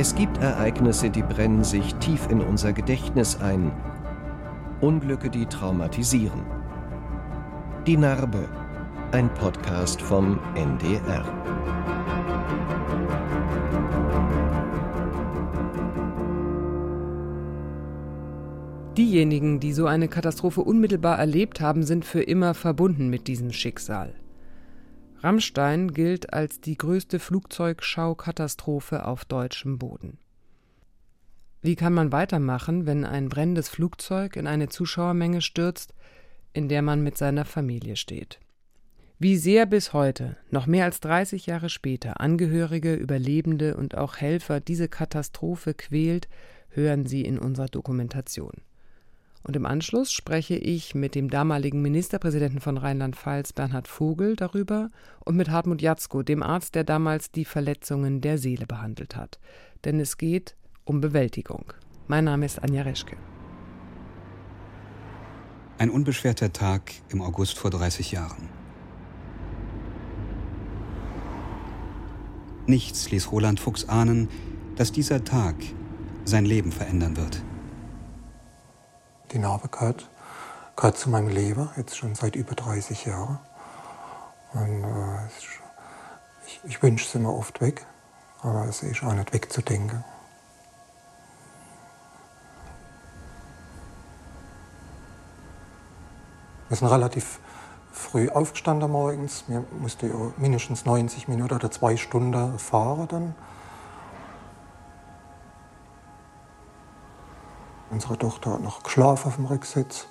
Es gibt Ereignisse, die brennen sich tief in unser Gedächtnis ein. Unglücke, die traumatisieren. Die Narbe. Ein Podcast vom NDR. Diejenigen, die so eine Katastrophe unmittelbar erlebt haben, sind für immer verbunden mit diesem Schicksal. Rammstein gilt als die größte Flugzeugschaukatastrophe auf deutschem Boden. Wie kann man weitermachen, wenn ein brennendes Flugzeug in eine Zuschauermenge stürzt, in der man mit seiner Familie steht? Wie sehr bis heute, noch mehr als 30 Jahre später, Angehörige, Überlebende und auch Helfer diese Katastrophe quält, hören Sie in unserer Dokumentation. Und im Anschluss spreche ich mit dem damaligen Ministerpräsidenten von Rheinland-Pfalz, Bernhard Vogel, darüber und mit Hartmut Jatzko, dem Arzt, der damals die Verletzungen der Seele behandelt hat. Denn es geht um Bewältigung. Mein Name ist Anja Reschke. Ein unbeschwerter Tag im August vor 30 Jahren. Nichts ließ Roland Fuchs ahnen, dass dieser Tag sein Leben verändern wird. Die Narbe gehört, gehört zu meinem Leben, jetzt schon seit über 30 Jahren. Und, äh, ich, ich wünsche es immer oft weg, aber es ist auch nicht wegzudenken. Wir sind relativ früh aufgestanden morgens. Wir mussten mindestens 90 Minuten oder zwei Stunden fahren dann. Unsere Tochter hat noch geschlafen auf dem Rücksitz.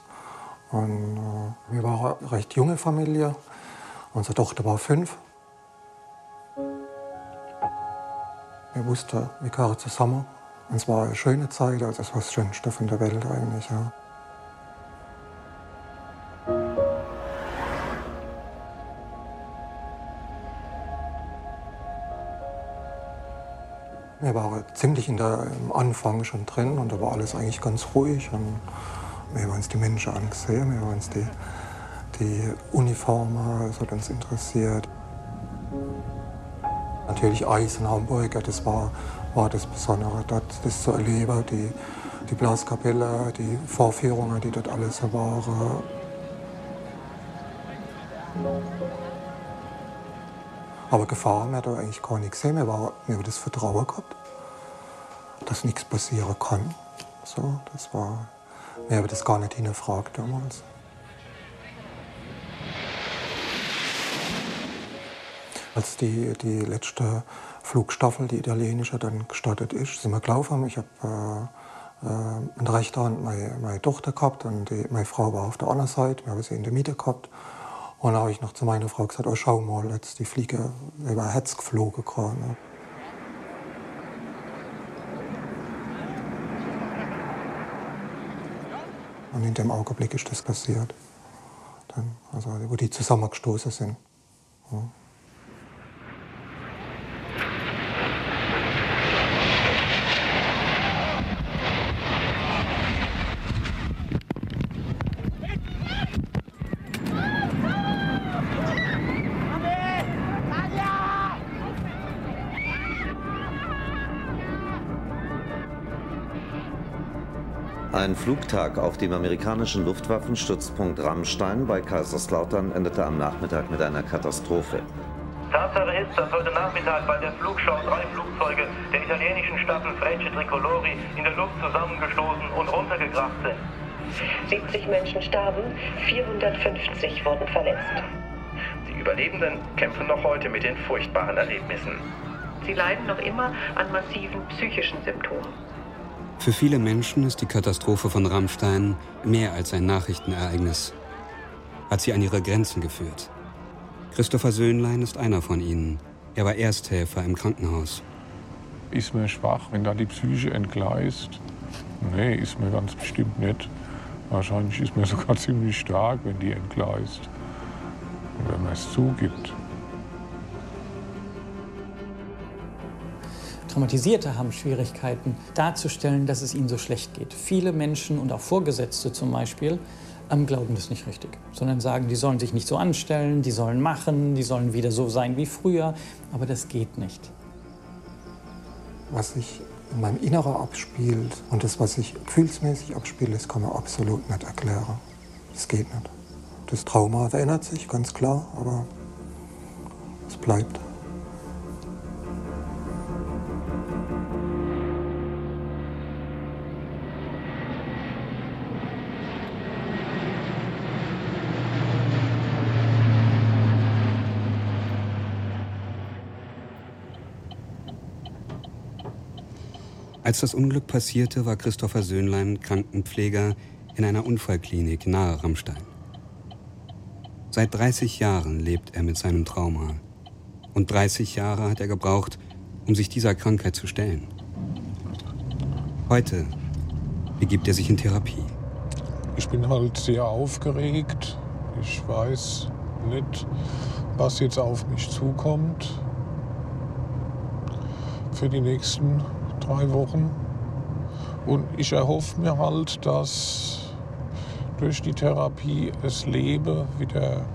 Und, äh, wir waren eine recht junge Familie. Unsere Tochter war fünf. Wir wussten, wir gehören zusammen. Und es war eine schöne Zeit, also es war das Schönste von der Welt eigentlich. Ja. Wir waren ziemlich in der, am Anfang schon drin und da war alles eigentlich ganz ruhig. Und wir haben uns die Menschen angesehen, wir haben uns die, die Uniformen, das hat uns interessiert. Natürlich Eis in Hamburg, das war, war das Besondere, dort das zu erleben, die, die Blaskapelle, die Vorführungen, die dort alles waren. Aber Gefahr haben wir da eigentlich gar nicht gesehen. Wir, war, haben das Vertrauen gehabt, dass nichts passieren kann. So, das war, wir haben das gar nicht hinterfragt damals. Als die, die letzte Flugstaffel, die italienische, dann gestartet ist, sind wir gelaufen. Ich habe äh, äh, in der rechten Hand meine, meine Tochter gehabt und die, meine Frau war auf der anderen Seite. Wir haben sie in der Mitte gehabt. Und dann habe ich noch zu meiner Frau gesagt, oh, schau mal, jetzt die Fliege über Herz geflogen gerade. Ne? Und in dem Augenblick ist das passiert. Dann, also, wo die zusammengestoßen sind. Ja. Ein Flugtag auf dem amerikanischen Luftwaffenstützpunkt Rammstein bei Kaiserslautern endete am Nachmittag mit einer Katastrophe. Tatsache ist, dass heute Nachmittag bei der Flugschau drei Flugzeuge der italienischen Staffel Frecce Tricolori in der Luft zusammengestoßen und runtergekracht sind. 70 Menschen starben, 450 wurden verletzt. Die Überlebenden kämpfen noch heute mit den furchtbaren Erlebnissen. Sie leiden noch immer an massiven psychischen Symptomen. Für viele Menschen ist die Katastrophe von Rammstein mehr als ein Nachrichtenereignis. Hat sie an ihre Grenzen geführt. Christopher Söhnlein ist einer von ihnen. Er war Ersthelfer im Krankenhaus. Ist mir schwach, wenn da die Psyche entgleist? Nee, ist mir ganz bestimmt nicht. Wahrscheinlich ist mir sogar ziemlich stark, wenn die entgleist. Und wenn man es zugibt. Traumatisierte haben Schwierigkeiten darzustellen, dass es ihnen so schlecht geht. Viele Menschen und auch Vorgesetzte zum Beispiel ähm, glauben das nicht richtig, sondern sagen, die sollen sich nicht so anstellen, die sollen machen, die sollen wieder so sein wie früher, aber das geht nicht. Was ich in meinem Inneren abspielt und das, was sich gefühlsmäßig abspielt, das kann man absolut nicht erklären. Das geht nicht. Das Trauma verändert sich, ganz klar, aber es bleibt. Als das Unglück passierte, war Christopher Söhnlein Krankenpfleger in einer Unfallklinik nahe Rammstein. Seit 30 Jahren lebt er mit seinem Trauma. Und 30 Jahre hat er gebraucht, um sich dieser Krankheit zu stellen. Heute begibt er sich in Therapie. Ich bin halt sehr aufgeregt. Ich weiß nicht, was jetzt auf mich zukommt für die nächsten drei Wochen. Und ich erhoffe mir halt, dass durch die Therapie das Leben wieder,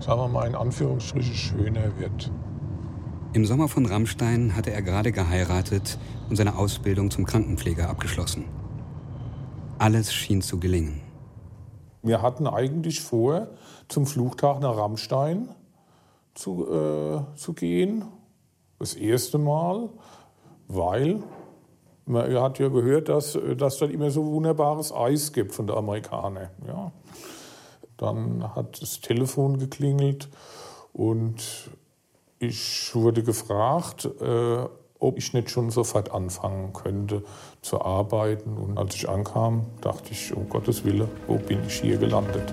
sagen wir mal in Anführungsstrichen, schöner wird. Im Sommer von Rammstein hatte er gerade geheiratet und seine Ausbildung zum Krankenpfleger abgeschlossen. Alles schien zu gelingen. Wir hatten eigentlich vor, zum Fluchtag nach Rammstein zu, äh, zu gehen. Das erste Mal weil man hat ja gehört, dass, dass dort immer so wunderbares Eis gibt von den Amerikanern. Ja. Dann hat das Telefon geklingelt und ich wurde gefragt, äh, ob ich nicht schon sofort anfangen könnte zu arbeiten. Und als ich ankam, dachte ich, um Gottes Willen, wo bin ich hier gelandet?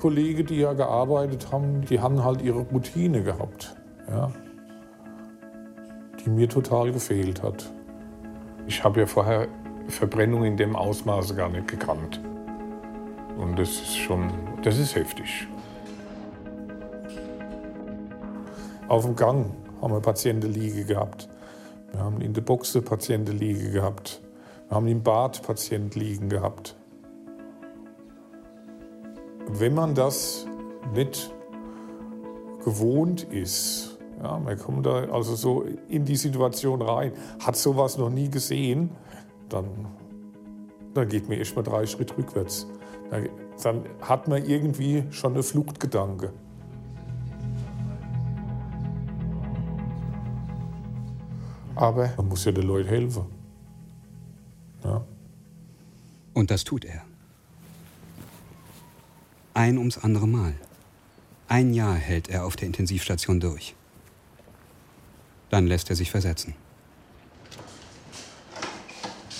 Kollegen, die ja gearbeitet haben, die haben halt ihre Routine gehabt, ja, die mir total gefehlt hat. Ich habe ja vorher Verbrennung in dem Ausmaße gar nicht gekannt. Und das ist schon, das ist heftig. Auf dem Gang haben wir Patientenliege gehabt. Wir haben in der Boxe Patientenliege gehabt. Wir haben im Bad Patient liegen gehabt wenn man das nicht gewohnt ist, ja, man kommt da also so in die Situation rein, hat sowas noch nie gesehen, dann, dann geht mir erst mal drei Schritte rückwärts. Dann, dann hat man irgendwie schon eine Fluchtgedanke. Aber man muss ja den Leuten helfen. Ja. Und das tut er. Ein ums andere Mal. Ein Jahr hält er auf der Intensivstation durch. Dann lässt er sich versetzen.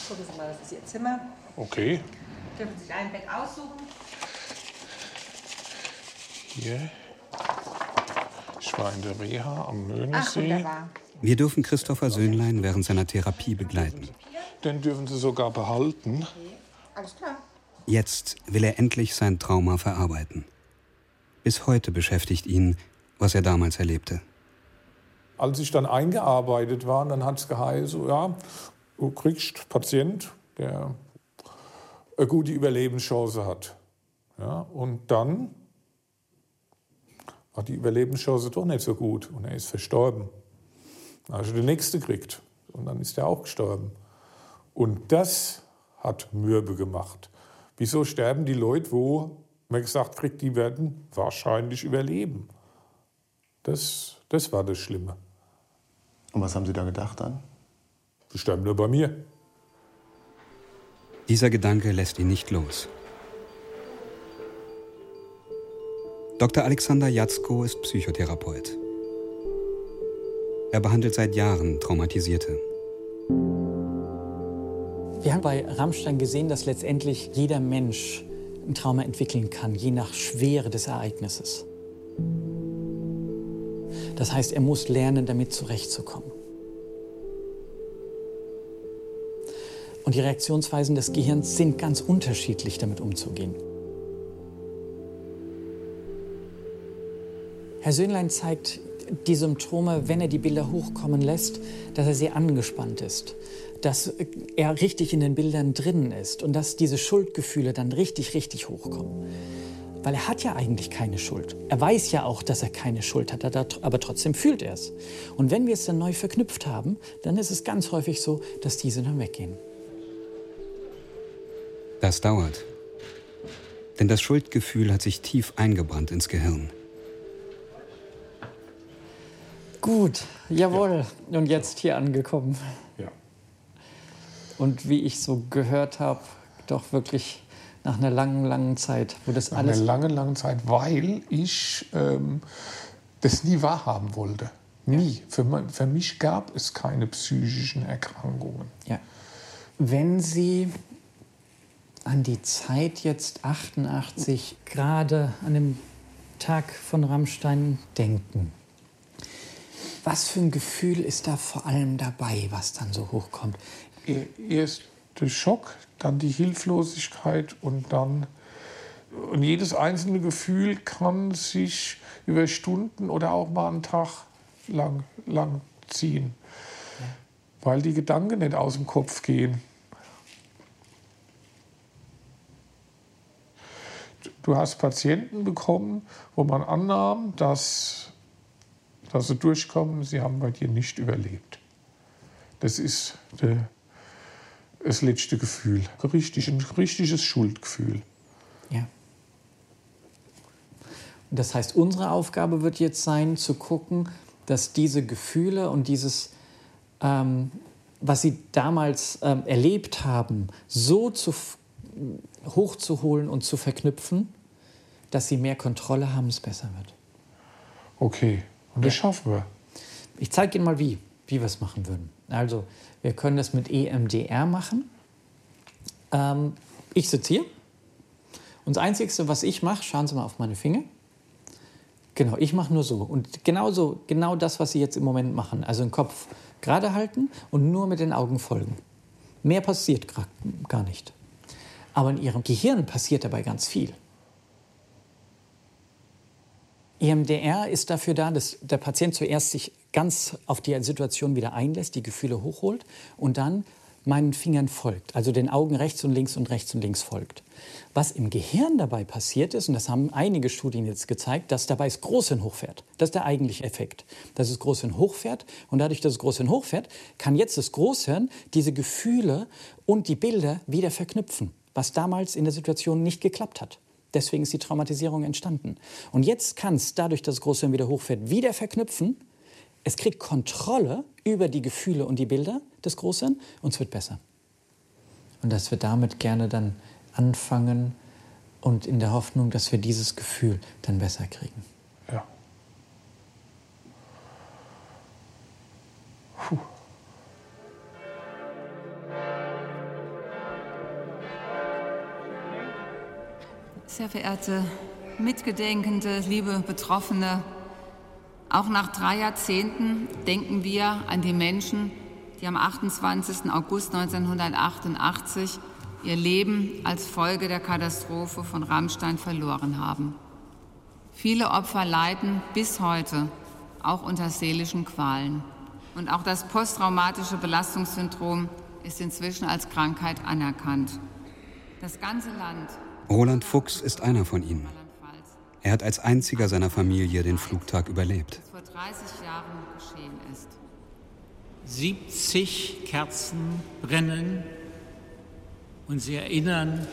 Gucken Sie mal, das ist Ihr Zimmer. Okay. Dürfen Sie sich ein Bett aussuchen? Hier. Ich war in der Reha am Ach, Möhnesee. wunderbar. Wir dürfen Christopher Söhnlein während seiner Therapie begleiten. Den dürfen Sie sogar behalten. Alles klar. Jetzt will er endlich sein Trauma verarbeiten. Bis heute beschäftigt ihn, was er damals erlebte. Als ich dann eingearbeitet war, dann hat es geheißen, ja, du kriegst Patient, der eine gute Überlebenschance hat. Ja, und dann war die Überlebenschance doch nicht so gut und er ist verstorben. Dann hast du den nächste gekriegt und dann ist er auch gestorben. Und das hat Mürbe gemacht. Wieso sterben die Leute, wo man gesagt kriegt, die werden wahrscheinlich überleben? Das, das war das Schlimme. Und was haben Sie da gedacht dann? Die sterben nur bei mir. Dieser Gedanke lässt ihn nicht los. Dr. Alexander Jatzko ist Psychotherapeut. Er behandelt seit Jahren Traumatisierte. Wir haben bei Rammstein gesehen, dass letztendlich jeder Mensch ein Trauma entwickeln kann, je nach Schwere des Ereignisses. Das heißt, er muss lernen, damit zurechtzukommen. Und die Reaktionsweisen des Gehirns sind ganz unterschiedlich, damit umzugehen. Herr Söhnlein zeigt die Symptome, wenn er die Bilder hochkommen lässt, dass er sehr angespannt ist, dass er richtig in den Bildern drin ist und dass diese Schuldgefühle dann richtig, richtig hochkommen. Weil er hat ja eigentlich keine Schuld. Er weiß ja auch, dass er keine Schuld hat, aber trotzdem fühlt er es. Und wenn wir es dann neu verknüpft haben, dann ist es ganz häufig so, dass diese dann weggehen. Das dauert. Denn das Schuldgefühl hat sich tief eingebrannt ins Gehirn. Gut, jawohl. Ja. Und jetzt hier angekommen. Ja. Und wie ich so gehört habe, doch wirklich nach einer langen, langen Zeit, wo das nach alles. Nach einer langen, langen Zeit, weil ich ähm, das nie wahrhaben wollte. Nie. Für, mein, für mich gab es keine psychischen Erkrankungen. Ja. Wenn Sie an die Zeit jetzt 88, gerade an dem Tag von Rammstein denken, was für ein Gefühl ist da vor allem dabei, was dann so hochkommt? Erst der Schock, dann die Hilflosigkeit und dann und jedes einzelne Gefühl kann sich über Stunden oder auch mal einen Tag lang, lang ziehen, weil die Gedanken nicht aus dem Kopf gehen. Du hast Patienten bekommen, wo man annahm, dass, dass sie durchkommen, sie haben bei dir nicht überlebt. Das ist der, das letzte Gefühl. Richtig, ein richtiges Schuldgefühl. Ja. Das heißt, unsere Aufgabe wird jetzt sein, zu gucken, dass diese Gefühle und dieses, ähm, was sie damals ähm, erlebt haben, so zu, hochzuholen und zu verknüpfen, dass sie mehr Kontrolle haben, es besser wird. Okay, und das ja. schaffen wir. Ich zeige Ihnen mal, wie, wie wir es machen würden. Also, wir können das mit EMDR machen. Ähm, ich sitze hier. Und das Einzige, was ich mache, schauen Sie mal auf meine Finger. Genau, ich mache nur so. Und genauso, genau das, was Sie jetzt im Moment machen. Also den Kopf gerade halten und nur mit den Augen folgen. Mehr passiert gar nicht. Aber in Ihrem Gehirn passiert dabei ganz viel. EMDR ist dafür da, dass der Patient zuerst sich ganz auf die Situation wieder einlässt, die Gefühle hochholt und dann meinen Fingern folgt, also den Augen rechts und links und rechts und links folgt. Was im Gehirn dabei passiert ist, und das haben einige Studien jetzt gezeigt, dass dabei das Großhirn hochfährt. Das ist der eigentliche Effekt. Dass das Großhirn hochfährt und dadurch, dass das Großhirn hochfährt, kann jetzt das Großhirn diese Gefühle und die Bilder wieder verknüpfen, was damals in der Situation nicht geklappt hat. Deswegen ist die Traumatisierung entstanden. Und jetzt kann es, dadurch, dass das Großhirn wieder hochfährt, wieder verknüpfen es kriegt Kontrolle über die Gefühle und die Bilder des Großhirn und es wird besser. Und dass wir damit gerne dann anfangen und in der Hoffnung, dass wir dieses Gefühl dann besser kriegen. Sehr verehrte Mitgedenkende, liebe Betroffene, auch nach drei Jahrzehnten denken wir an die Menschen, die am 28. August 1988 ihr Leben als Folge der Katastrophe von Rammstein verloren haben. Viele Opfer leiden bis heute auch unter seelischen Qualen. Und auch das posttraumatische Belastungssyndrom ist inzwischen als Krankheit anerkannt. Das ganze Land. Roland Fuchs ist einer von ihnen. Er hat als einziger seiner Familie den Flugtag überlebt. Vor 30 Jahren geschehen ist. 70 Kerzen brennen und sie erinnern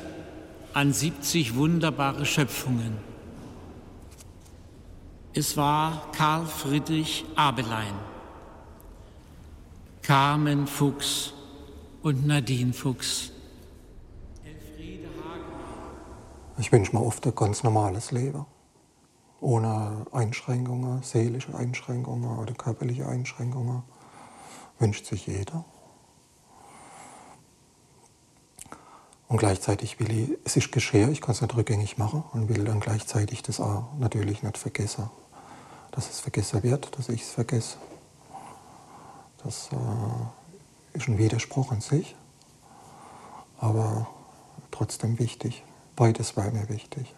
an 70 wunderbare Schöpfungen. Es war Karl Friedrich Abelein, Carmen Fuchs und Nadine Fuchs. Ich wünsche mir oft ein ganz normales Leben ohne Einschränkungen, seelische Einschränkungen oder körperliche Einschränkungen, wünscht sich jeder. Und gleichzeitig will ich, es ist geschehen, ich kann es nicht rückgängig machen und will dann gleichzeitig das auch natürlich nicht vergessen. Dass es vergessen wird, dass ich es vergesse. Das äh, ist ein Widerspruch an sich, aber trotzdem wichtig. Beides war mir wichtig.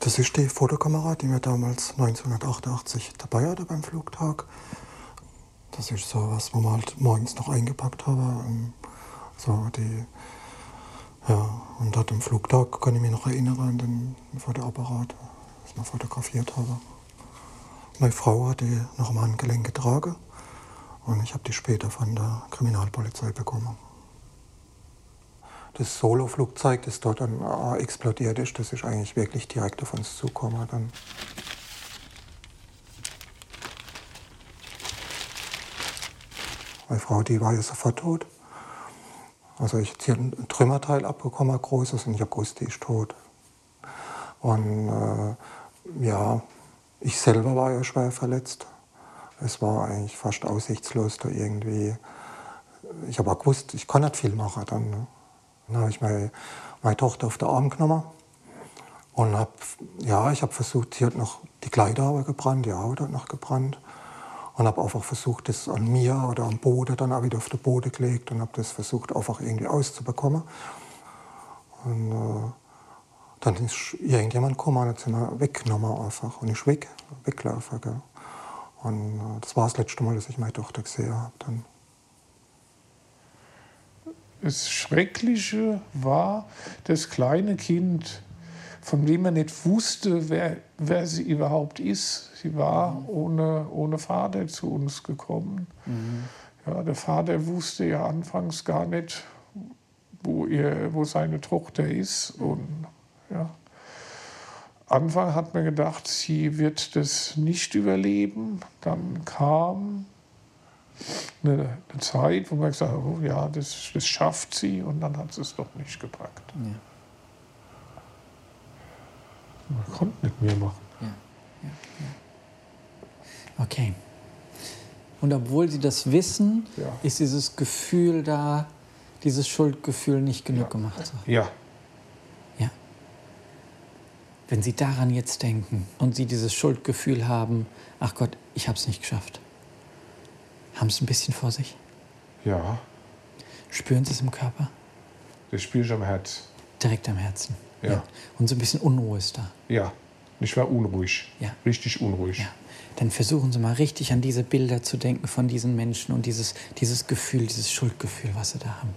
Das ist die Fotokamera, die wir damals 1988 dabei hatte beim Flugtag. Das ist so was, wo wir halt morgens noch eingepackt haben. So die, ja, und dort im Flugtag kann ich mich noch erinnern an den Fotoapparat, das wir fotografiert haben. Meine Frau hat die noch am Handgelenk getragen und ich habe die später von der Kriminalpolizei bekommen. Das Solo-Flugzeug, das dort dann äh, explodiert ist, das ist eigentlich wirklich direkt auf uns zugekommen. Dann. Meine Frau, die war ja sofort tot. Also ich habe ein Trümmerteil abbekommen, ein großes, und ich habe gewusst, die ist tot. Und äh, ja, ich selber war ja schwer verletzt. Es war eigentlich fast aussichtslos da irgendwie. Ich habe auch gewusst, ich kann nicht viel machen dann. Ne? Dann habe ich meine, meine Tochter auf den Arm genommen und habe, ja, ich habe versucht, sie hat noch die Kleider aber gebrannt, die Haut hat noch gebrannt und habe einfach versucht, das an mir oder am Boden dann auch wieder auf den Boden gelegt und habe das versucht, einfach irgendwie auszubekommen. Und äh, dann ist irgendjemand gekommen und hat sie weggenommen einfach und ich weg, weglaufen. Gell. Und äh, das war das letzte Mal, dass ich meine Tochter gesehen habe. Dann. Das Schreckliche war, das kleine Kind, von dem man nicht wusste, wer, wer sie überhaupt ist. Sie war mhm. ohne, ohne Vater zu uns gekommen. Mhm. Ja, der Vater wusste ja anfangs gar nicht, wo, ihr, wo seine Tochter ist. Und, ja. Anfang hat man gedacht, sie wird das nicht überleben. Dann kam eine, eine Zeit, wo man gesagt hat, oh, ja, das, das schafft sie und dann hat sie es doch nicht gepackt. Ja. Man konnte nicht mehr machen. Ja. Ja. Okay. Und obwohl sie das wissen, ist dieses Gefühl da, dieses Schuldgefühl nicht genug gemacht. Ja. Wenn Sie daran jetzt denken und Sie dieses Schuldgefühl haben, ach Gott, ich habe es nicht geschafft haben Sie es ein bisschen vor sich? Ja. Spüren Sie es im Körper? Das spüre ich am Herz. Direkt am Herzen? Ja. ja. Und so ein bisschen Unruhe ist da? Ja. Ich war unruhig. Ja. Richtig unruhig. Ja. Dann versuchen Sie mal richtig an diese Bilder zu denken von diesen Menschen und dieses, dieses Gefühl, dieses Schuldgefühl, was Sie da haben.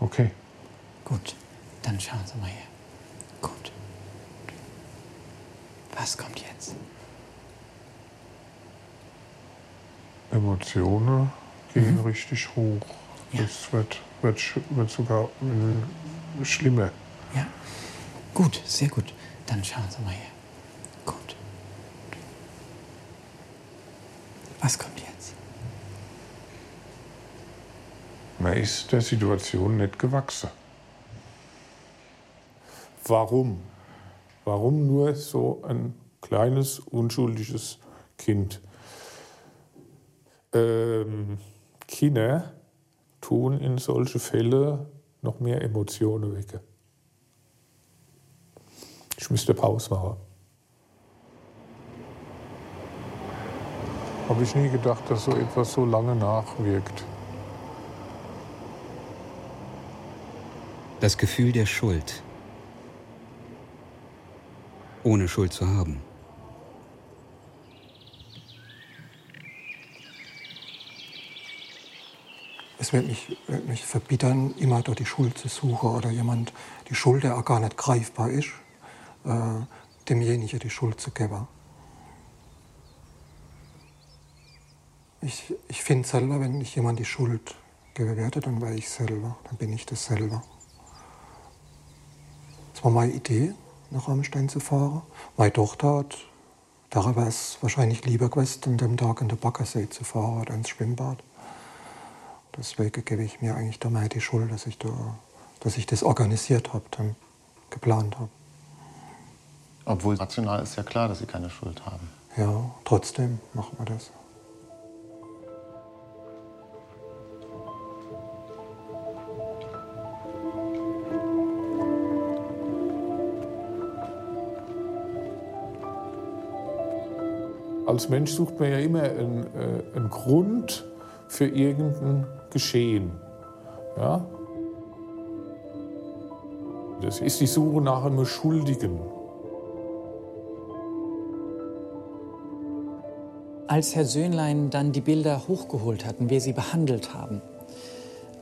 Okay. Gut. Dann schauen Sie mal her. Gut. Was kommt jetzt? Emotionen gehen mhm. richtig hoch. Ja. Es wird, wird, wird sogar äh, schlimmer. Ja, gut, sehr gut. Dann schauen Sie mal her. Gut. Was kommt jetzt? Man ist der Situation nicht gewachsen. Warum? Warum nur so ein kleines, unschuldiges Kind? ähm, Kinder tun in solche Fälle noch mehr Emotionen wecken. Ich müsste Pause machen. Habe ich nie gedacht, dass so etwas so lange nachwirkt. Das Gefühl der Schuld. Ohne Schuld zu haben. es wird mich, wird mich verbittern, immer dort die Schuld zu suchen oder jemand die Schuld, der auch gar nicht greifbar ist, äh, demjenigen die Schuld zu geben. Ich, ich finde selber, wenn ich jemand die Schuld gebe werde, dann wäre ich selber, dann bin ich das selber. Das war meine Idee, nach Rammstein zu fahren. Meine Tochter hat, da wäre es wahrscheinlich lieber gewesen, an dem Tag in den Baggersee zu fahren oder ins Schwimmbad. Deswegen gebe ich mir eigentlich da mal die Schuld, dass ich, da, dass ich das organisiert habe, dann geplant habe. Obwohl rational ist ja klar, dass Sie keine Schuld haben. Ja, trotzdem machen wir das. Als Mensch sucht man ja immer einen, äh, einen Grund für irgendein Geschehen. Ja? Das ist die Suche nach einem Schuldigen. Als Herr Söhnlein dann die Bilder hochgeholt hat und wir sie behandelt haben,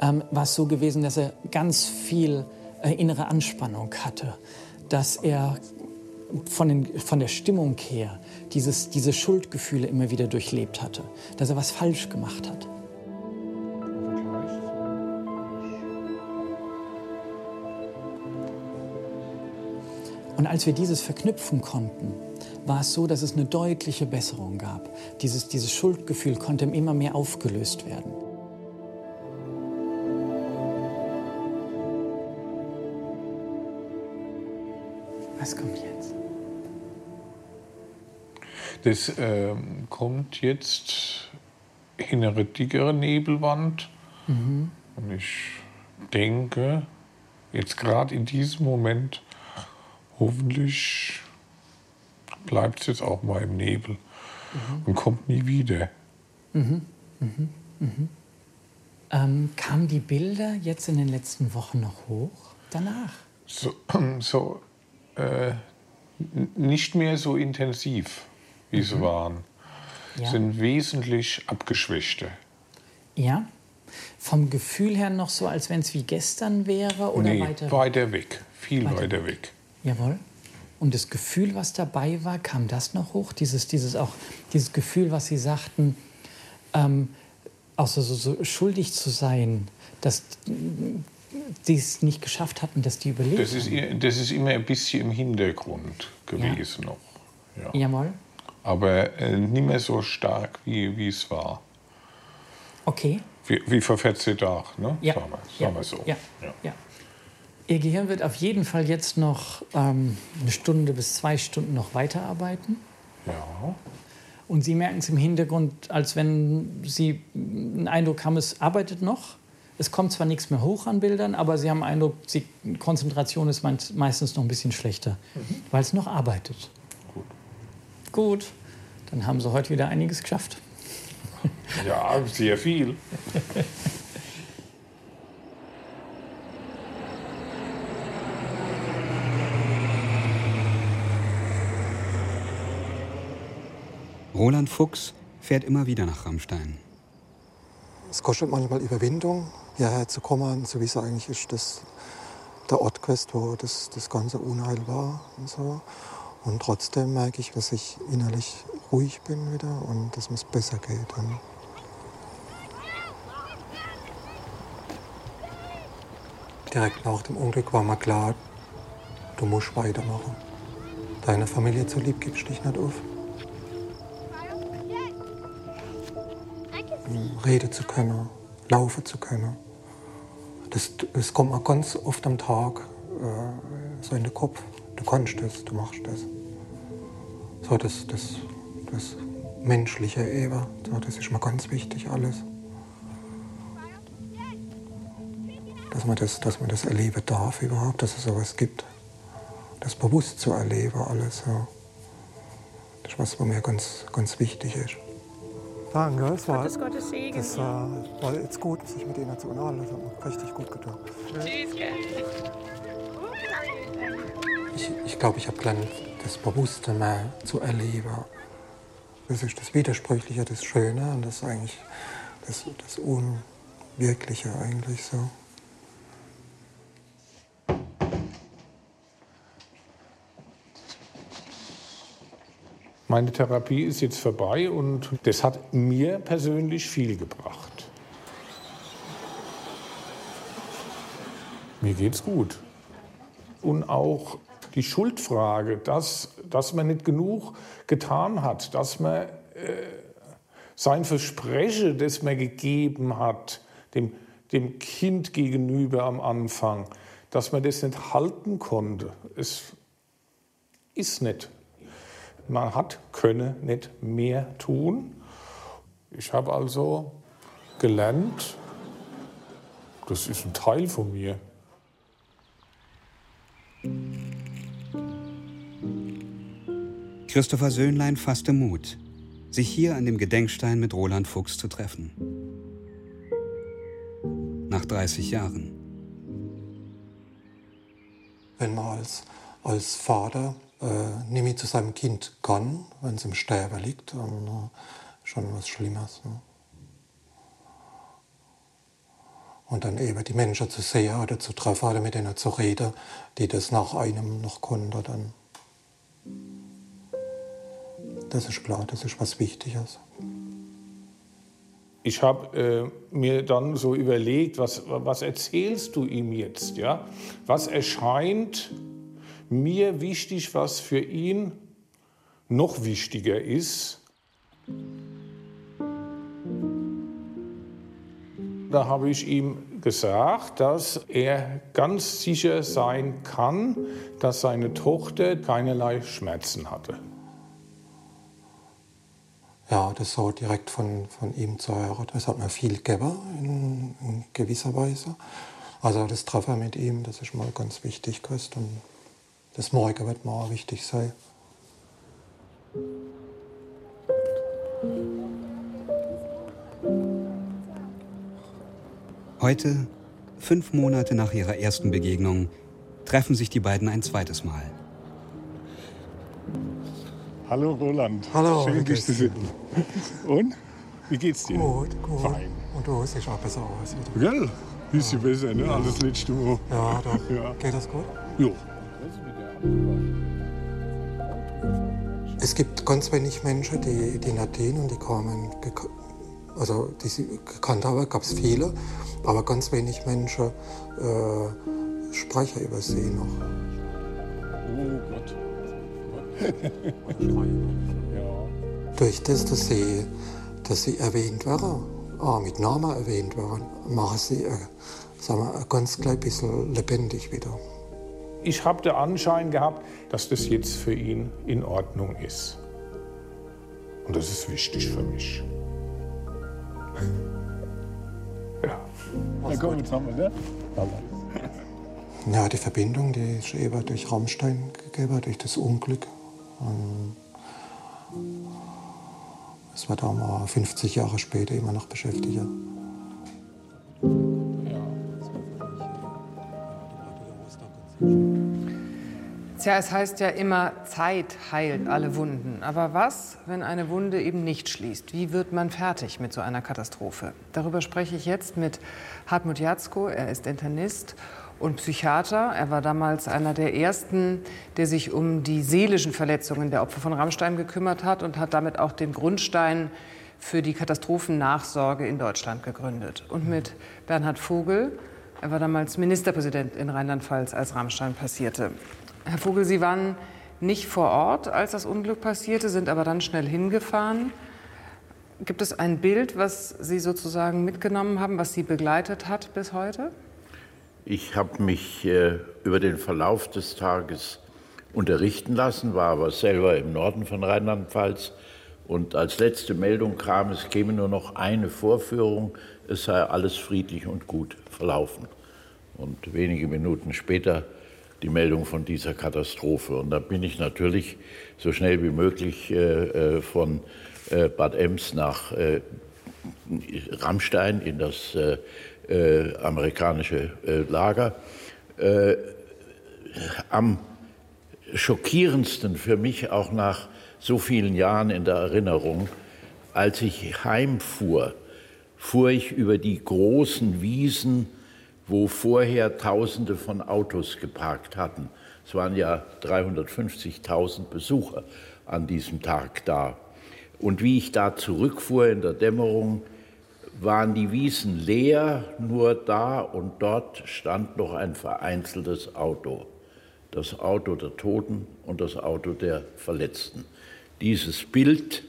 ähm, war es so gewesen, dass er ganz viel äh, innere Anspannung hatte, dass er von, den, von der Stimmung her dieses, diese Schuldgefühle immer wieder durchlebt hatte, dass er was falsch gemacht hat. Und als wir dieses verknüpfen konnten, war es so, dass es eine deutliche Besserung gab. Dieses, dieses Schuldgefühl konnte immer mehr aufgelöst werden. Was kommt jetzt? Das ähm, kommt jetzt in eine dickere Nebelwand. Mhm. Und ich denke, jetzt gerade in diesem Moment, hoffentlich bleibt es jetzt auch mal im Nebel Mhm. und kommt nie wieder. Mhm. Mhm. Mhm. Ähm, kamen die Bilder jetzt in den letzten Wochen noch hoch? Danach? So, so äh, nicht mehr so intensiv, wie sie waren. Ja. Sind wesentlich abgeschwächter. Ja? Vom Gefühl her noch so, als wenn es wie gestern wäre oder nee, weiter? weiter weg. Viel Weiter weiter, weg. Jawohl. Und das Gefühl, was dabei war, kam das noch hoch? Dieses, dieses, auch, dieses Gefühl, was Sie sagten, ähm, auch so, so, so schuldig zu sein, dass sie es nicht geschafft hatten, dass die überlebt Das ist, das ist immer ein bisschen im Hintergrund gewesen noch. Ja. Jawohl. Aber äh, nicht mehr so stark, wie, es war. Okay. Wie, wie vor 14 Tagen, ne? Ja. Sagen wir, Ja. sagen wir so. Ja. Ja. Ihr Gehirn wird auf jeden Fall jetzt noch ähm, eine Stunde bis zwei Stunden noch weiterarbeiten. Ja. Und Sie merken es im Hintergrund, als wenn Sie einen Eindruck haben, es arbeitet noch. Es kommt zwar nichts mehr hoch an Bildern, aber Sie haben den Eindruck, die Konzentration ist meist- meistens noch ein bisschen schlechter, weil es noch arbeitet. Gut. Dann haben Sie heute wieder einiges geschafft. Ja, sehr viel. Roland Fuchs fährt immer wieder nach Rammstein. Es kostet manchmal Überwindung, hierher zu kommen, so wie es eigentlich ist, das, der Ort wo das, das ganze Unheil war und so. Und trotzdem merke ich, dass ich innerlich ruhig bin wieder und dass es besser geht. Und direkt nach dem Unglück war mir klar, du musst weitermachen. Deiner Familie zulieb gibst dich nicht auf. reden zu können, laufen zu können. Das, das kommt mir ganz oft am Tag äh, so in den Kopf. Du kannst das, du machst das. So das, das, das menschliche Eber, so, das ist mir ganz wichtig alles. Dass man das, dass man das erleben darf überhaupt, dass es sowas gibt. Das bewusst zu erleben alles. So. Das ist was, was mir ganz, ganz wichtig ist. Danke, es war, Gottes, Gottes Segen. das war, war jetzt gut, sich mit Ihnen zu unterhalten. Das hat mir richtig gut getan. Tschüss, gell? Ich, ich glaube, ich habe gelernt, das Bewusste mehr zu erleben. Das ist das Widersprüchliche, das Schöne und das eigentlich das, das Unwirkliche eigentlich so. Meine Therapie ist jetzt vorbei und das hat mir persönlich viel gebracht. Mir geht's gut. Und auch die Schuldfrage, dass, dass man nicht genug getan hat, dass man äh, sein Versprechen, das man gegeben hat, dem, dem Kind gegenüber am Anfang, dass man das nicht halten konnte. Es ist nicht man hat könne nicht mehr tun. Ich habe also gelernt, das ist ein Teil von mir. Christopher Söhnlein fasste Mut, sich hier an dem Gedenkstein mit Roland Fuchs zu treffen. Nach 30 Jahren. wenn man als, als Vater äh, nicht mehr zu seinem Kind kann, wenn es im Sterben liegt, dann äh, schon was Schlimmes. Ne? Und dann eben die Menschen zu sehen oder zu treffen oder mit denen zu reden, die das nach einem noch konnten, dann. Das ist klar, das ist was Wichtiges. Ich habe äh, mir dann so überlegt, was, was erzählst du ihm jetzt? Ja? Was erscheint mir wichtig, was für ihn noch wichtiger ist? Da habe ich ihm gesagt, dass er ganz sicher sein kann, dass seine Tochter keinerlei Schmerzen hatte. Ja, das so direkt von, von ihm zu hören, das hat mir viel gegeben, in, in gewisser Weise. Also das Treffen mit ihm, das ist mal ganz wichtig gewesen. Und das Morgen wird mir auch wichtig sein. Heute, fünf Monate nach ihrer ersten Begegnung, treffen sich die beiden ein zweites Mal. Hallo Roland. Hallo, Schön, dich zu sehen. Und? Wie geht's dir? Gut, gut. Fein. Und du siehst auch besser aus. Wieder. Gell? Bisschen besser, ne? Alles letzte Mal. Ja, doch. Ja. Geht das gut? Jo. Es gibt ganz wenig Menschen, die, die Nadine und die gek- also die sie gekannt haben, gab es viele, aber ganz wenig Menschen äh, sprechen über sie noch. Oh Gott. Durch das, dass sie, dass sie erwähnt werden, auch mit Namen erwähnt werden, machen sie äh, sagen wir, ein ganz klein bisschen lebendig wieder. Ich habe den Anschein gehabt, dass das jetzt für ihn in Ordnung ist. Und das ist wichtig für mich. Ja. Na komm, jetzt haben wir, ne? Ja, die Verbindung, die ist eben durch Rammstein gegeben, durch das Unglück. Und es wird auch mal 50 Jahre später immer noch beschäftigen. Tja, es heißt ja immer, Zeit heilt alle Wunden. Aber was, wenn eine Wunde eben nicht schließt? Wie wird man fertig mit so einer Katastrophe? Darüber spreche ich jetzt mit Hartmut Jatzko. Er ist Internist und Psychiater. Er war damals einer der ersten, der sich um die seelischen Verletzungen der Opfer von Rammstein gekümmert hat und hat damit auch den Grundstein für die Katastrophennachsorge in Deutschland gegründet. Und mit Bernhard Vogel. Er war damals Ministerpräsident in Rheinland-Pfalz, als Rammstein passierte. Herr Vogel, Sie waren nicht vor Ort, als das Unglück passierte, sind aber dann schnell hingefahren. Gibt es ein Bild, was Sie sozusagen mitgenommen haben, was Sie begleitet hat bis heute? Ich habe mich äh, über den Verlauf des Tages unterrichten lassen, war aber selber im Norden von Rheinland-Pfalz. Und als letzte Meldung kam, es käme nur noch eine Vorführung, es sei alles friedlich und gut verlaufen. Und wenige Minuten später die Meldung von dieser Katastrophe. Und da bin ich natürlich so schnell wie möglich äh, von äh, Bad Ems nach äh, Rammstein in das äh, amerikanische äh, Lager. Äh, am schockierendsten für mich auch nach so vielen Jahren in der Erinnerung, als ich heimfuhr, fuhr ich über die großen Wiesen, wo vorher Tausende von Autos geparkt hatten. Es waren ja 350.000 Besucher an diesem Tag da. Und wie ich da zurückfuhr in der Dämmerung, waren die Wiesen leer, nur da und dort stand noch ein vereinzeltes Auto. Das Auto der Toten und das Auto der Verletzten. Dieses Bild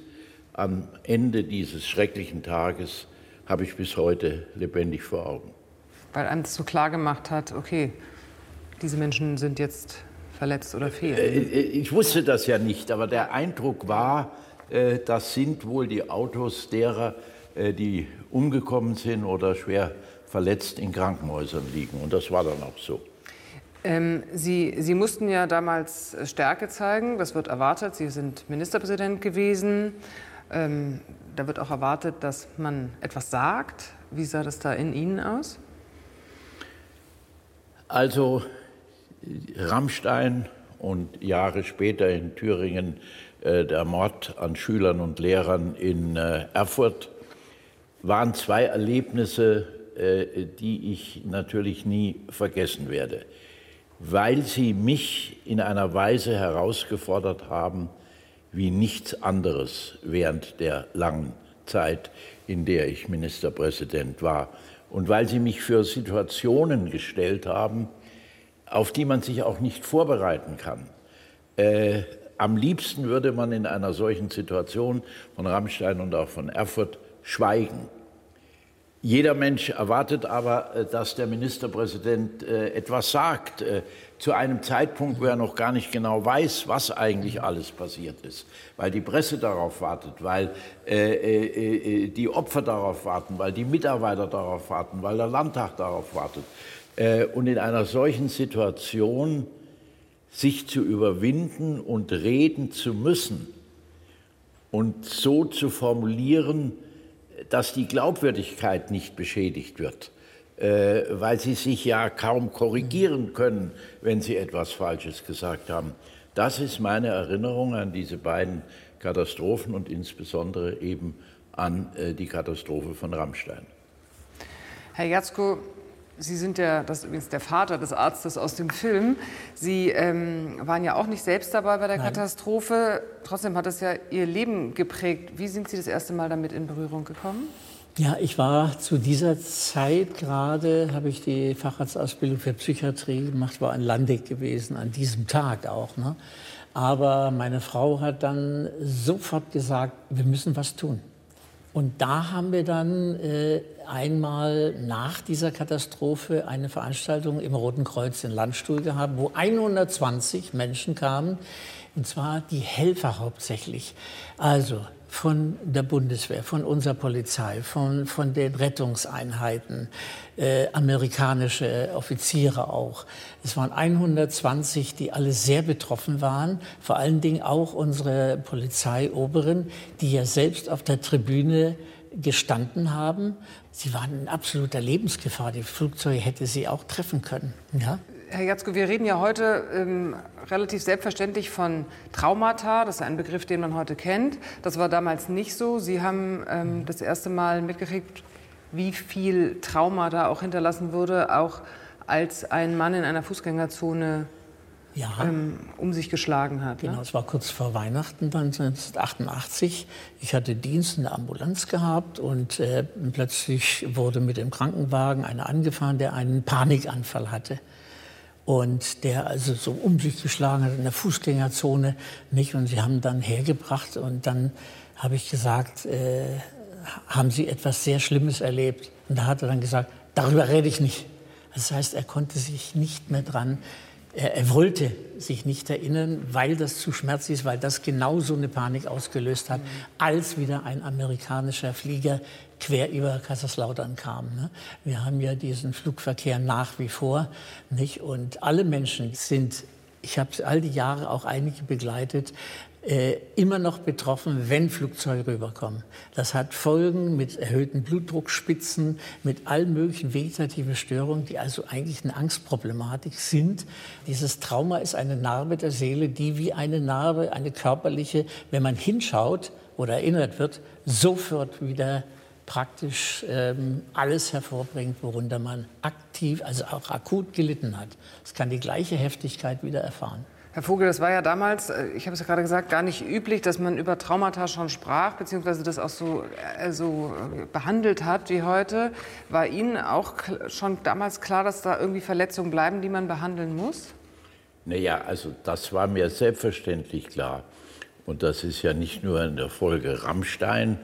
am Ende dieses schrecklichen Tages habe ich bis heute lebendig vor Augen. Weil einem so klar gemacht hat, okay, diese Menschen sind jetzt verletzt oder Äh, fehlen. Ich wusste das ja nicht, aber der Eindruck war, äh, das sind wohl die Autos derer, äh, die umgekommen sind oder schwer verletzt in Krankenhäusern liegen. Und das war dann auch so. Ähm, Sie, Sie mussten ja damals Stärke zeigen, das wird erwartet. Sie sind Ministerpräsident gewesen. Ähm, da wird auch erwartet, dass man etwas sagt. Wie sah das da in Ihnen aus? Also Rammstein und Jahre später in Thüringen äh, der Mord an Schülern und Lehrern in äh, Erfurt waren zwei Erlebnisse, äh, die ich natürlich nie vergessen werde, weil sie mich in einer Weise herausgefordert haben, wie nichts anderes während der langen Zeit, in der ich Ministerpräsident war. Und weil sie mich für Situationen gestellt haben, auf die man sich auch nicht vorbereiten kann. Äh, am liebsten würde man in einer solchen Situation von Rammstein und auch von Erfurt schweigen. Jeder Mensch erwartet aber, äh, dass der Ministerpräsident äh, etwas sagt, äh, zu einem Zeitpunkt, wo er noch gar nicht genau weiß, was eigentlich alles passiert ist, weil die Presse darauf wartet, weil die Opfer darauf warten, weil die Mitarbeiter darauf warten, weil der Landtag darauf wartet. Und in einer solchen Situation sich zu überwinden und reden zu müssen und so zu formulieren, dass die Glaubwürdigkeit nicht beschädigt wird, äh, weil sie sich ja kaum korrigieren können, wenn sie etwas Falsches gesagt haben. Das ist meine Erinnerung an diese beiden Katastrophen und insbesondere eben an äh, die Katastrophe von Rammstein. Herr Jatzko, Sie sind ja, das ist übrigens der Vater des Arztes aus dem Film. Sie ähm, waren ja auch nicht selbst dabei bei der Nein. Katastrophe. Trotzdem hat es ja Ihr Leben geprägt. Wie sind Sie das erste Mal damit in Berührung gekommen? Ja, ich war zu dieser Zeit gerade, habe ich die Facharztausbildung für Psychiatrie gemacht, war in Landeck gewesen, an diesem Tag auch. Ne? Aber meine Frau hat dann sofort gesagt, wir müssen was tun. Und da haben wir dann äh, einmal nach dieser Katastrophe eine Veranstaltung im Roten Kreuz in Landstuhl gehabt, wo 120 Menschen kamen, und zwar die Helfer hauptsächlich. Also von der Bundeswehr, von unserer Polizei, von, von den Rettungseinheiten, äh, amerikanische Offiziere auch. Es waren 120, die alle sehr betroffen waren, vor allen Dingen auch unsere Polizeioberen, die ja selbst auf der Tribüne gestanden haben. Sie waren in absoluter Lebensgefahr. Die Flugzeuge hätte sie auch treffen können. Ja? Herr Jatzko, wir reden ja heute ähm, relativ selbstverständlich von Traumata. Das ist ein Begriff, den man heute kennt. Das war damals nicht so. Sie haben ähm, das erste Mal mitgekriegt, wie viel Trauma da auch hinterlassen wurde, auch als ein Mann in einer Fußgängerzone ja. ähm, um sich geschlagen hat. Genau, ne? es war kurz vor Weihnachten dann 1988. Ich hatte Dienst in der Ambulanz gehabt und äh, plötzlich wurde mit dem Krankenwagen einer angefahren, der einen Panikanfall hatte. Und der also so um sich geschlagen hat in der Fußgängerzone. Nicht? Und sie haben dann hergebracht und dann habe ich gesagt, äh, haben Sie etwas sehr Schlimmes erlebt? Und da hat er dann gesagt, darüber rede ich nicht. Das heißt, er konnte sich nicht mehr dran er, wollte sich nicht erinnern, weil das zu schmerzlich ist, weil das genau so eine Panik ausgelöst hat, als wieder ein amerikanischer Flieger quer über Kaiserslautern kam. Ne? Wir haben ja diesen Flugverkehr nach wie vor. Nicht? Und alle Menschen sind, ich habe all die Jahre auch einige begleitet, äh, immer noch betroffen, wenn Flugzeuge rüberkommen. Das hat Folgen mit erhöhten Blutdruckspitzen, mit allen möglichen vegetativen Störungen, die also eigentlich eine Angstproblematik sind. Dieses Trauma ist eine Narbe der Seele, die wie eine Narbe, eine körperliche, wenn man hinschaut oder erinnert wird, sofort wieder praktisch ähm, alles hervorbringt, worunter man aktiv, also auch akut gelitten hat. Es kann die gleiche Heftigkeit wieder erfahren. Herr Vogel, das war ja damals, äh, ich habe es ja gerade gesagt, gar nicht üblich, dass man über Traumata schon sprach, beziehungsweise das auch so, äh, so äh, behandelt hat wie heute. War Ihnen auch schon damals klar, dass da irgendwie Verletzungen bleiben, die man behandeln muss? Naja, also das war mir selbstverständlich klar. Und das ist ja nicht nur in der Folge Rammstein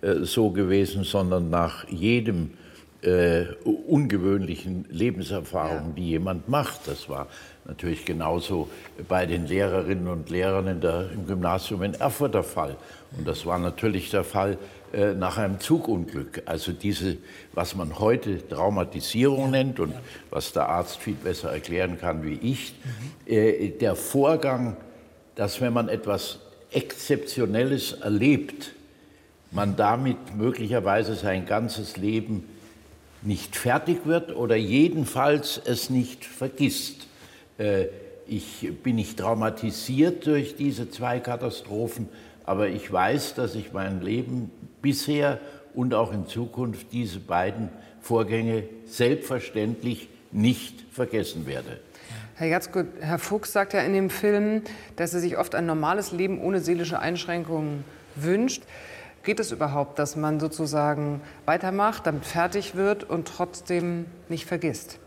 äh, so gewesen, sondern nach jedem äh, ungewöhnlichen Lebenserfahrung, ja. die jemand macht. Das war natürlich genauso bei den Lehrerinnen und Lehrern der, im Gymnasium in Erfurt der Fall. Und das war natürlich der Fall äh, nach einem Zugunglück. Also diese, was man heute Traumatisierung nennt und was der Arzt viel besser erklären kann wie ich, äh, der Vorgang, dass wenn man etwas Exzeptionelles erlebt, man damit möglicherweise sein ganzes Leben nicht fertig wird oder jedenfalls es nicht vergisst. Äh, ich bin nicht traumatisiert durch diese zwei Katastrophen, aber ich weiß, dass ich mein Leben bisher und auch in Zukunft diese beiden Vorgänge selbstverständlich nicht vergessen werde. Herr Jatzko, Herr Fuchs sagt ja in dem Film, dass er sich oft ein normales Leben ohne seelische Einschränkungen wünscht. Geht es überhaupt, dass man sozusagen weitermacht, damit fertig wird und trotzdem nicht vergisst?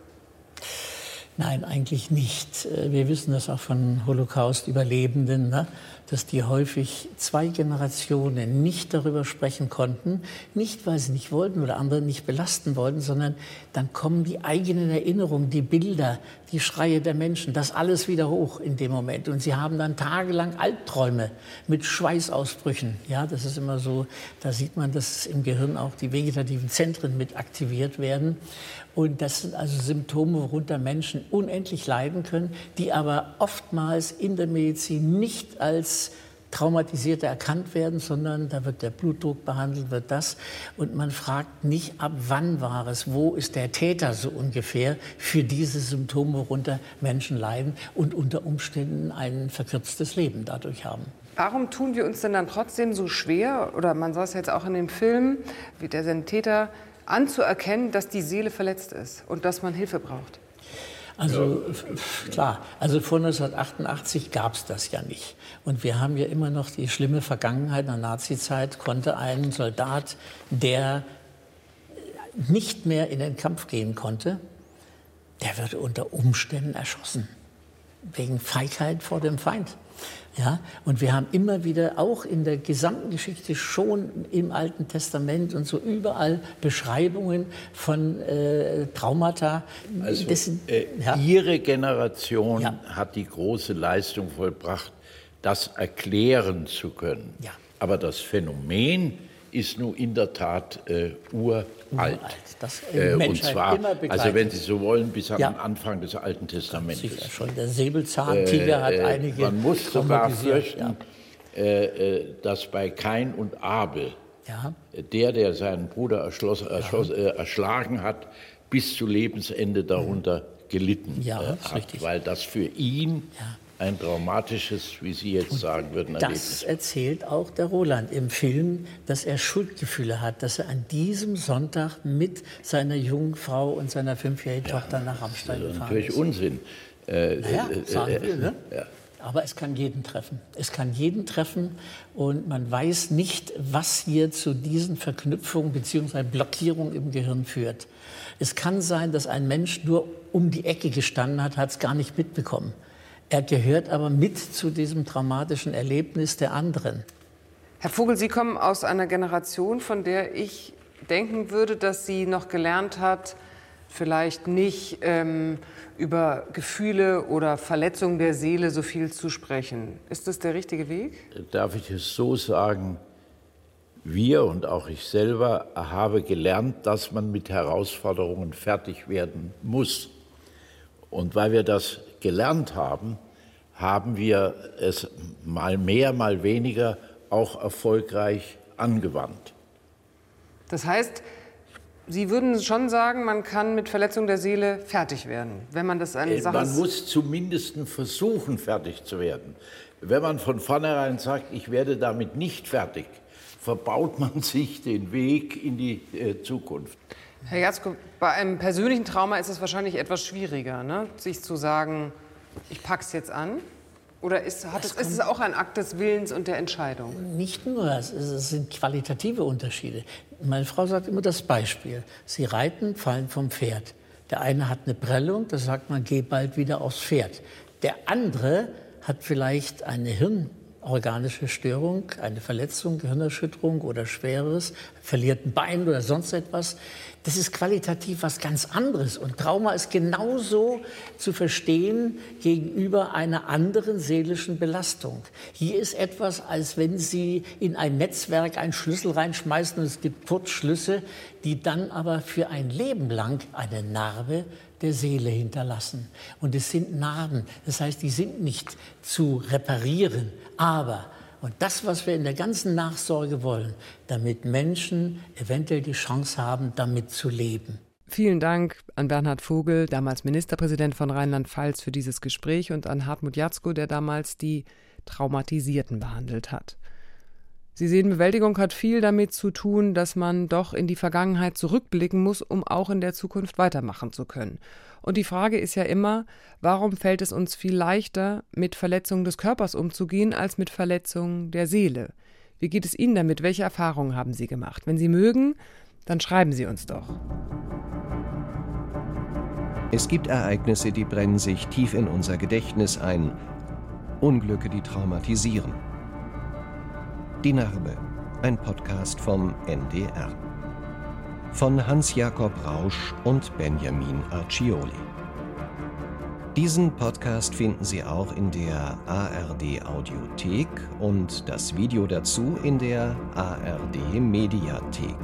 Nein, eigentlich nicht. Äh, wir wissen das auch von Holocaust-Überlebenden, ne? dass die häufig zwei Generationen nicht darüber sprechen konnten. Nicht, weil sie nicht wollten oder andere nicht belasten wollten, sondern dann kommen die eigenen Erinnerungen, die Bilder, die Schreie der Menschen, das alles wieder hoch in dem Moment. Und sie haben dann tagelang Albträume mit Schweißausbrüchen. Ja, das ist immer so, da sieht man, dass im Gehirn auch die vegetativen Zentren mit aktiviert werden. Und das sind also Symptome, worunter Menschen unendlich leiden können, die aber oftmals in der Medizin nicht als Traumatisierte erkannt werden, sondern da wird der Blutdruck behandelt, wird das. Und man fragt nicht, ab wann war es, wo ist der Täter so ungefähr für diese Symptome, worunter Menschen leiden und unter Umständen ein verkürztes Leben dadurch haben. Warum tun wir uns denn dann trotzdem so schwer, oder man sah es jetzt auch in dem Film, wie der Täter anzuerkennen, dass die Seele verletzt ist und dass man Hilfe braucht? Also klar, also vor 1988 gab es das ja nicht. Und wir haben ja immer noch die schlimme Vergangenheit. In der Nazizeit konnte ein Soldat, der nicht mehr in den Kampf gehen konnte, der wird unter Umständen erschossen. Wegen Feigheit vor dem Feind. Ja, und wir haben immer wieder auch in der gesamten Geschichte schon im Alten Testament und so überall Beschreibungen von äh, Traumata. Also, dessen, äh, ja. Ihre Generation ja. hat die große Leistung vollbracht, das erklären zu können. Ja. Aber das Phänomen ist nun in der Tat äh, uralt. uralt. Das äh, und zwar, also wenn Sie so wollen, bis am ja. Anfang des Alten Testaments. Sicher schon. Der Säbelzahntiger äh, hat einige. Man muss sogar fürchten, ja. Äh, äh, dass bei Kain und Abel ja. der, der seinen Bruder erschloss, erschloss, äh, erschlagen hat, bis zu Lebensende darunter gelitten hat, weil das für ihn ein traumatisches, wie Sie jetzt sagen würden, Erlebnis. Das erzählt auch der Roland im Film, dass er Schuldgefühle hat, dass er an diesem Sonntag mit seiner jungen Frau und seiner fünfjährigen ja, Tochter nach Rammstein gefahren ist. Das ist natürlich Unsinn. Äh, naja, äh, sagen äh, wir, ne? Ja. Aber es kann jeden treffen. Es kann jeden treffen und man weiß nicht, was hier zu diesen Verknüpfungen bzw. Blockierungen im Gehirn führt. Es kann sein, dass ein Mensch nur um die Ecke gestanden hat, hat es gar nicht mitbekommen. Er gehört aber mit zu diesem traumatischen Erlebnis der anderen. Herr Vogel, Sie kommen aus einer Generation, von der ich denken würde, dass sie noch gelernt hat, vielleicht nicht ähm, über Gefühle oder Verletzungen der Seele so viel zu sprechen. Ist das der richtige Weg? Darf ich es so sagen? Wir und auch ich selber habe gelernt, dass man mit Herausforderungen fertig werden muss. Und weil wir das gelernt haben, haben wir es mal mehr, mal weniger auch erfolgreich angewandt. Das heißt, Sie würden schon sagen, man kann mit Verletzung der Seele fertig werden, wenn man das eine äh, Sache Man muss zumindest versuchen, fertig zu werden. Wenn man von vornherein sagt, ich werde damit nicht fertig, verbaut man sich den Weg in die äh, Zukunft. Herr Jatzko, bei einem persönlichen Trauma ist es wahrscheinlich etwas schwieriger, ne? sich zu sagen, ich pack's jetzt an. Oder ist, es, ist es auch ein Akt des Willens und der Entscheidung? Nicht nur, es sind qualitative Unterschiede. Meine Frau sagt immer das Beispiel. Sie reiten, fallen vom Pferd. Der eine hat eine Prellung, da sagt man, geh bald wieder aufs Pferd. Der andere hat vielleicht eine Hirn organische Störung, eine Verletzung, Gehirnerschütterung oder Schweres, verliert ein Bein oder sonst etwas. Das ist qualitativ was ganz anderes. Und Trauma ist genauso zu verstehen gegenüber einer anderen seelischen Belastung. Hier ist etwas, als wenn Sie in ein Netzwerk einen Schlüssel reinschmeißen und es gibt Kurzschlüsse, die dann aber für ein Leben lang eine Narbe der Seele hinterlassen. Und es sind Narben. Das heißt, die sind nicht zu reparieren. Aber und das, was wir in der ganzen Nachsorge wollen, damit Menschen eventuell die Chance haben, damit zu leben. Vielen Dank an Bernhard Vogel, damals Ministerpräsident von Rheinland-Pfalz, für dieses Gespräch und an Hartmut Jatzko, der damals die Traumatisierten behandelt hat. Sie sehen, Bewältigung hat viel damit zu tun, dass man doch in die Vergangenheit zurückblicken muss, um auch in der Zukunft weitermachen zu können. Und die Frage ist ja immer, warum fällt es uns viel leichter, mit Verletzungen des Körpers umzugehen, als mit Verletzungen der Seele? Wie geht es Ihnen damit? Welche Erfahrungen haben Sie gemacht? Wenn Sie mögen, dann schreiben Sie uns doch. Es gibt Ereignisse, die brennen sich tief in unser Gedächtnis ein. Unglücke, die traumatisieren. Die Narbe, ein Podcast vom NDR. Von Hans-Jakob Rausch und Benjamin Arcioli. Diesen Podcast finden Sie auch in der ARD Audiothek und das Video dazu in der ARD Mediathek.